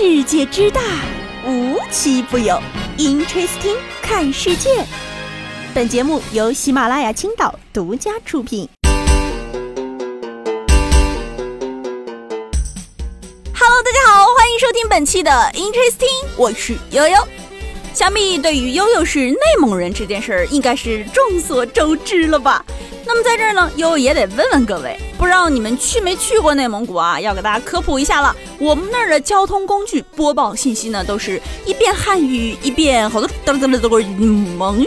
世界之大，无奇不有。Interesting，看世界。本节目由喜马拉雅青岛独家出品。Hello，大家好，欢迎收听本期的 Interesting，我是悠悠。想必对于悠悠是内蒙人这件事儿，应该是众所周知了吧？那么在这儿呢，悠悠也得问问各位，不知道你们去没去过内蒙古啊？要给大家科普一下了。我们那儿的交通工具播报信息呢，都是一遍汉语，一遍好多噔噔噔噔蒙语。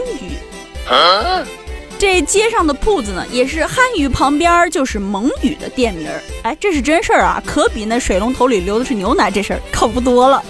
这街上的铺子呢，也是汉语旁边就是蒙语的店名儿。哎，这是真事儿啊，可比那水龙头里流的是牛奶这事儿靠谱多了。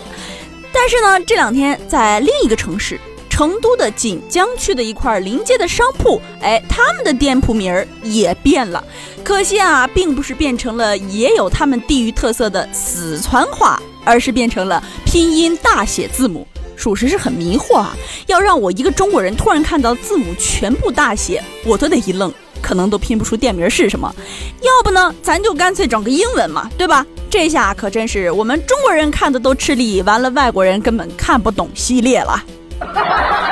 但是呢，这两天在另一个城市成都的锦江区的一块临街的商铺，哎，他们的店铺名儿也变了。可惜啊，并不是变成了也有他们地域特色的四川话，而是变成了拼音大写字母。属实是很迷惑啊！要让我一个中国人突然看到字母全部大写，我都得一愣，可能都拼不出店名是什么。要不呢，咱就干脆整个英文嘛，对吧？这下可真是我们中国人看的都吃力，完了外国人根本看不懂系列了。哈哈哈哈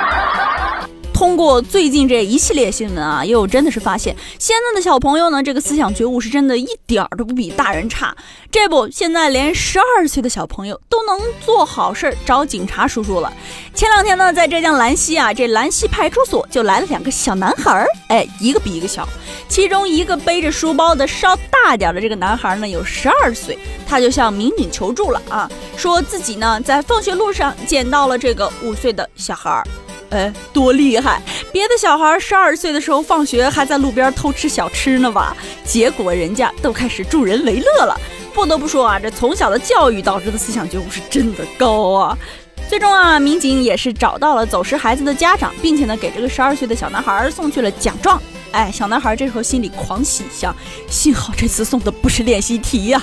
通过最近这一系列新闻啊，又真的是发现，现在的小朋友呢，这个思想觉悟是真的一点儿都不比大人差。这不，现在连十二岁的小朋友都能做好事儿找警察叔叔了。前两天呢，在浙江兰溪啊，这兰溪派出所就来了两个小男孩儿，哎，一个比一个小。其中一个背着书包的稍大点的这个男孩呢，有十二岁，他就向民警求助了啊，说自己呢在放学路上捡到了这个五岁的小孩儿。哎，多厉害！别的小孩十二岁的时候放学还在路边偷吃小吃呢吧？结果人家都开始助人为乐了。不得不说啊，这从小的教育导致的思想觉悟是真的高啊。最终啊，民警也是找到了走失孩子的家长，并且呢，给这个十二岁的小男孩送去了奖状。哎，小男孩这时候心里狂喜一下，幸好这次送的不是练习题呀。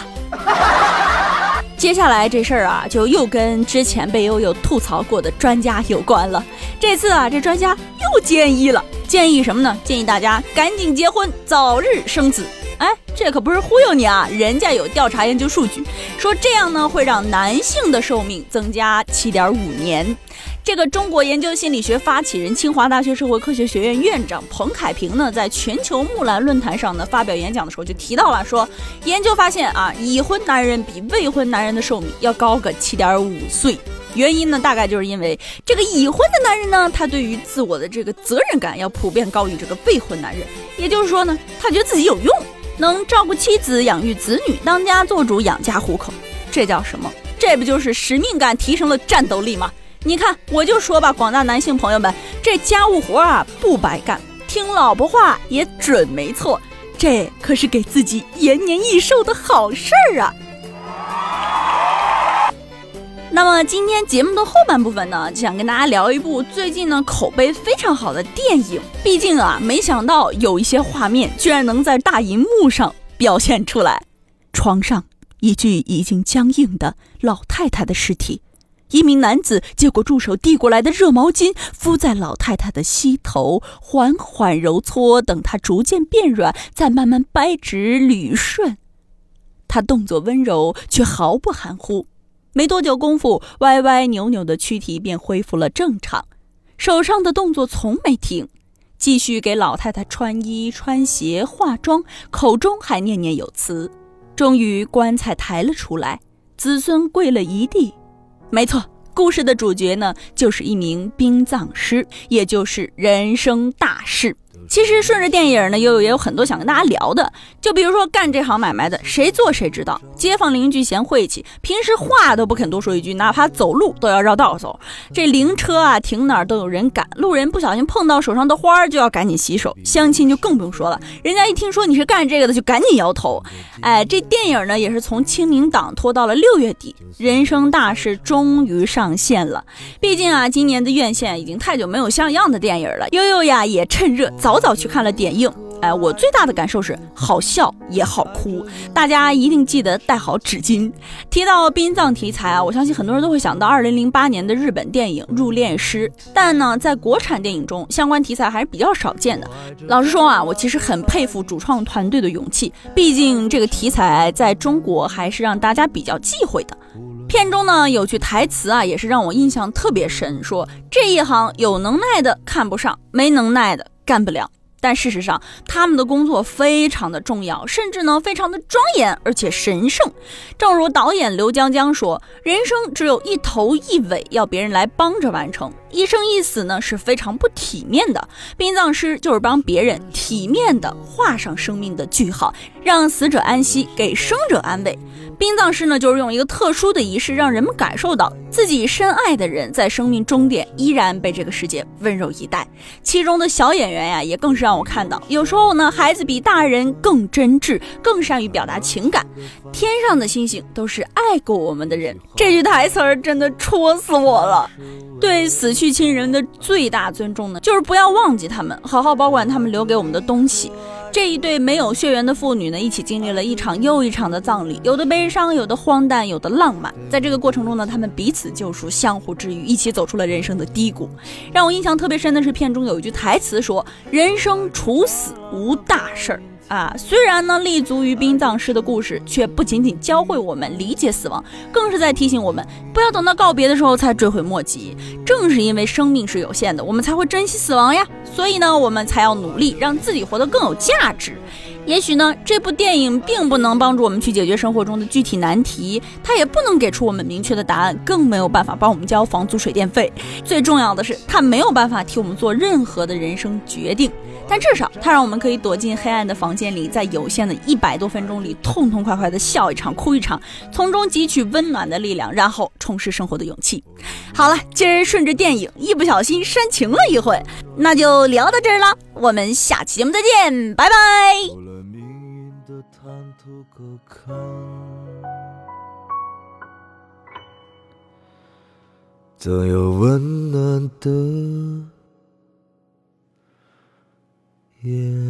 接下来这事儿啊，就又跟之前被悠悠吐槽过的专家有关了。这次啊，这专家又建议了，建议什么呢？建议大家赶紧结婚，早日生子。这可不是忽悠你啊，人家有调查研究数据，说这样呢会让男性的寿命增加七点五年。这个中国研究心理学发起人、清华大学社会科学学院院长彭凯平呢，在全球木兰论坛上呢发表演讲的时候就提到了，说研究发现啊，已婚男人比未婚男人的寿命要高个七点五岁。原因呢，大概就是因为这个已婚的男人呢，他对于自我的这个责任感要普遍高于这个未婚男人。也就是说呢，他觉得自己有用，能照顾妻子、养育子女、当家做主、养家糊口。这叫什么？这不就是使命感提升了战斗力吗？你看，我就说吧，广大男性朋友们，这家务活啊不白干，听老婆话也准没错，这可是给自己延年益寿的好事儿啊。那么今天节目的后半部分呢，就想跟大家聊一部最近呢口碑非常好的电影。毕竟啊，没想到有一些画面居然能在大银幕上表现出来。床上一具已经僵硬的老太太的尸体。一名男子接过助手递过来的热毛巾，敷在老太太的膝头，缓缓揉搓，等她逐渐变软，再慢慢掰直捋顺。他动作温柔，却毫不含糊。没多久功夫，歪歪扭扭的躯体便恢复了正常，手上的动作从没停，继续给老太太穿衣、穿鞋、化妆，口中还念念有词。终于，棺材抬了出来，子孙跪了一地。没错，故事的主角呢，就是一名殡葬师，也就是人生大事。其实顺着电影呢，悠悠也有很多想跟大家聊的。就比如说干这行买卖的，谁做谁知道。街坊邻居嫌晦气，平时话都不肯多说一句，哪怕走路都要绕道走。这灵车啊，停哪儿都有人赶，路人不小心碰到手上的花，就要赶紧洗手。相亲就更不用说了，人家一听说你是干这个的，就赶紧摇头。哎，这电影呢，也是从清明档拖到了六月底，人生大事终于上线了。毕竟啊，今年的院线已经太久没有像样的电影了。悠悠呀，也趁热早。早去看了点映，哎，我最大的感受是好笑也好哭，大家一定记得带好纸巾。提到殡葬题材啊，我相信很多人都会想到二零零八年的日本电影《入殓师》，但呢，在国产电影中，相关题材还是比较少见的。老实说啊，我其实很佩服主创团队的勇气，毕竟这个题材在中国还是让大家比较忌讳的。片中呢有句台词啊，也是让我印象特别深，说这一行有能耐的看不上，没能耐的干不了。但事实上，他们的工作非常的重要，甚至呢非常的庄严而且神圣。正如导演刘江江说：“人生只有一头一尾，要别人来帮着完成。一生一死呢是非常不体面的。殡葬师就是帮别人体面的画上生命的句号，让死者安息，给生者安慰。殡葬师呢就是用一个特殊的仪式，让人们感受到自己深爱的人在生命终点依然被这个世界温柔以待。其中的小演员呀，也更是。”让我看到，有时候呢，孩子比大人更真挚，更善于表达情感。天上的星星都是爱过我们的人，这句台词儿真的戳死我了。对死去亲人的最大尊重呢，就是不要忘记他们，好好保管他们留给我们的东西。这一对没有血缘的父女呢，一起经历了一场又一场的葬礼，有的悲伤，有的荒诞，有的浪漫。在这个过程中呢，他们彼此救赎，相互治愈，一起走出了人生的低谷。让我印象特别深的是，片中有一句台词说：“人生处死无大事儿。”啊，虽然呢，立足于殡葬师的故事，却不仅仅教会我们理解死亡，更是在提醒我们不要等到告别的时候才追悔莫及。正是因为生命是有限的，我们才会珍惜死亡呀。所以呢，我们才要努力让自己活得更有价值。也许呢，这部电影并不能帮助我们去解决生活中的具体难题，它也不能给出我们明确的答案，更没有办法帮我们交房租、水电费。最重要的是，它没有办法替我们做任何的人生决定。但至少，它让我们可以躲进黑暗的房间里，在有限的一百多分钟里，痛痛快快的笑一场、哭一场，从中汲取温暖的力量，然后重拾生活的勇气。好了，今儿顺着电影一不小心煽情了一回，那就聊到这儿了。我们下期节目再见，拜拜。有温暖的 Yeah.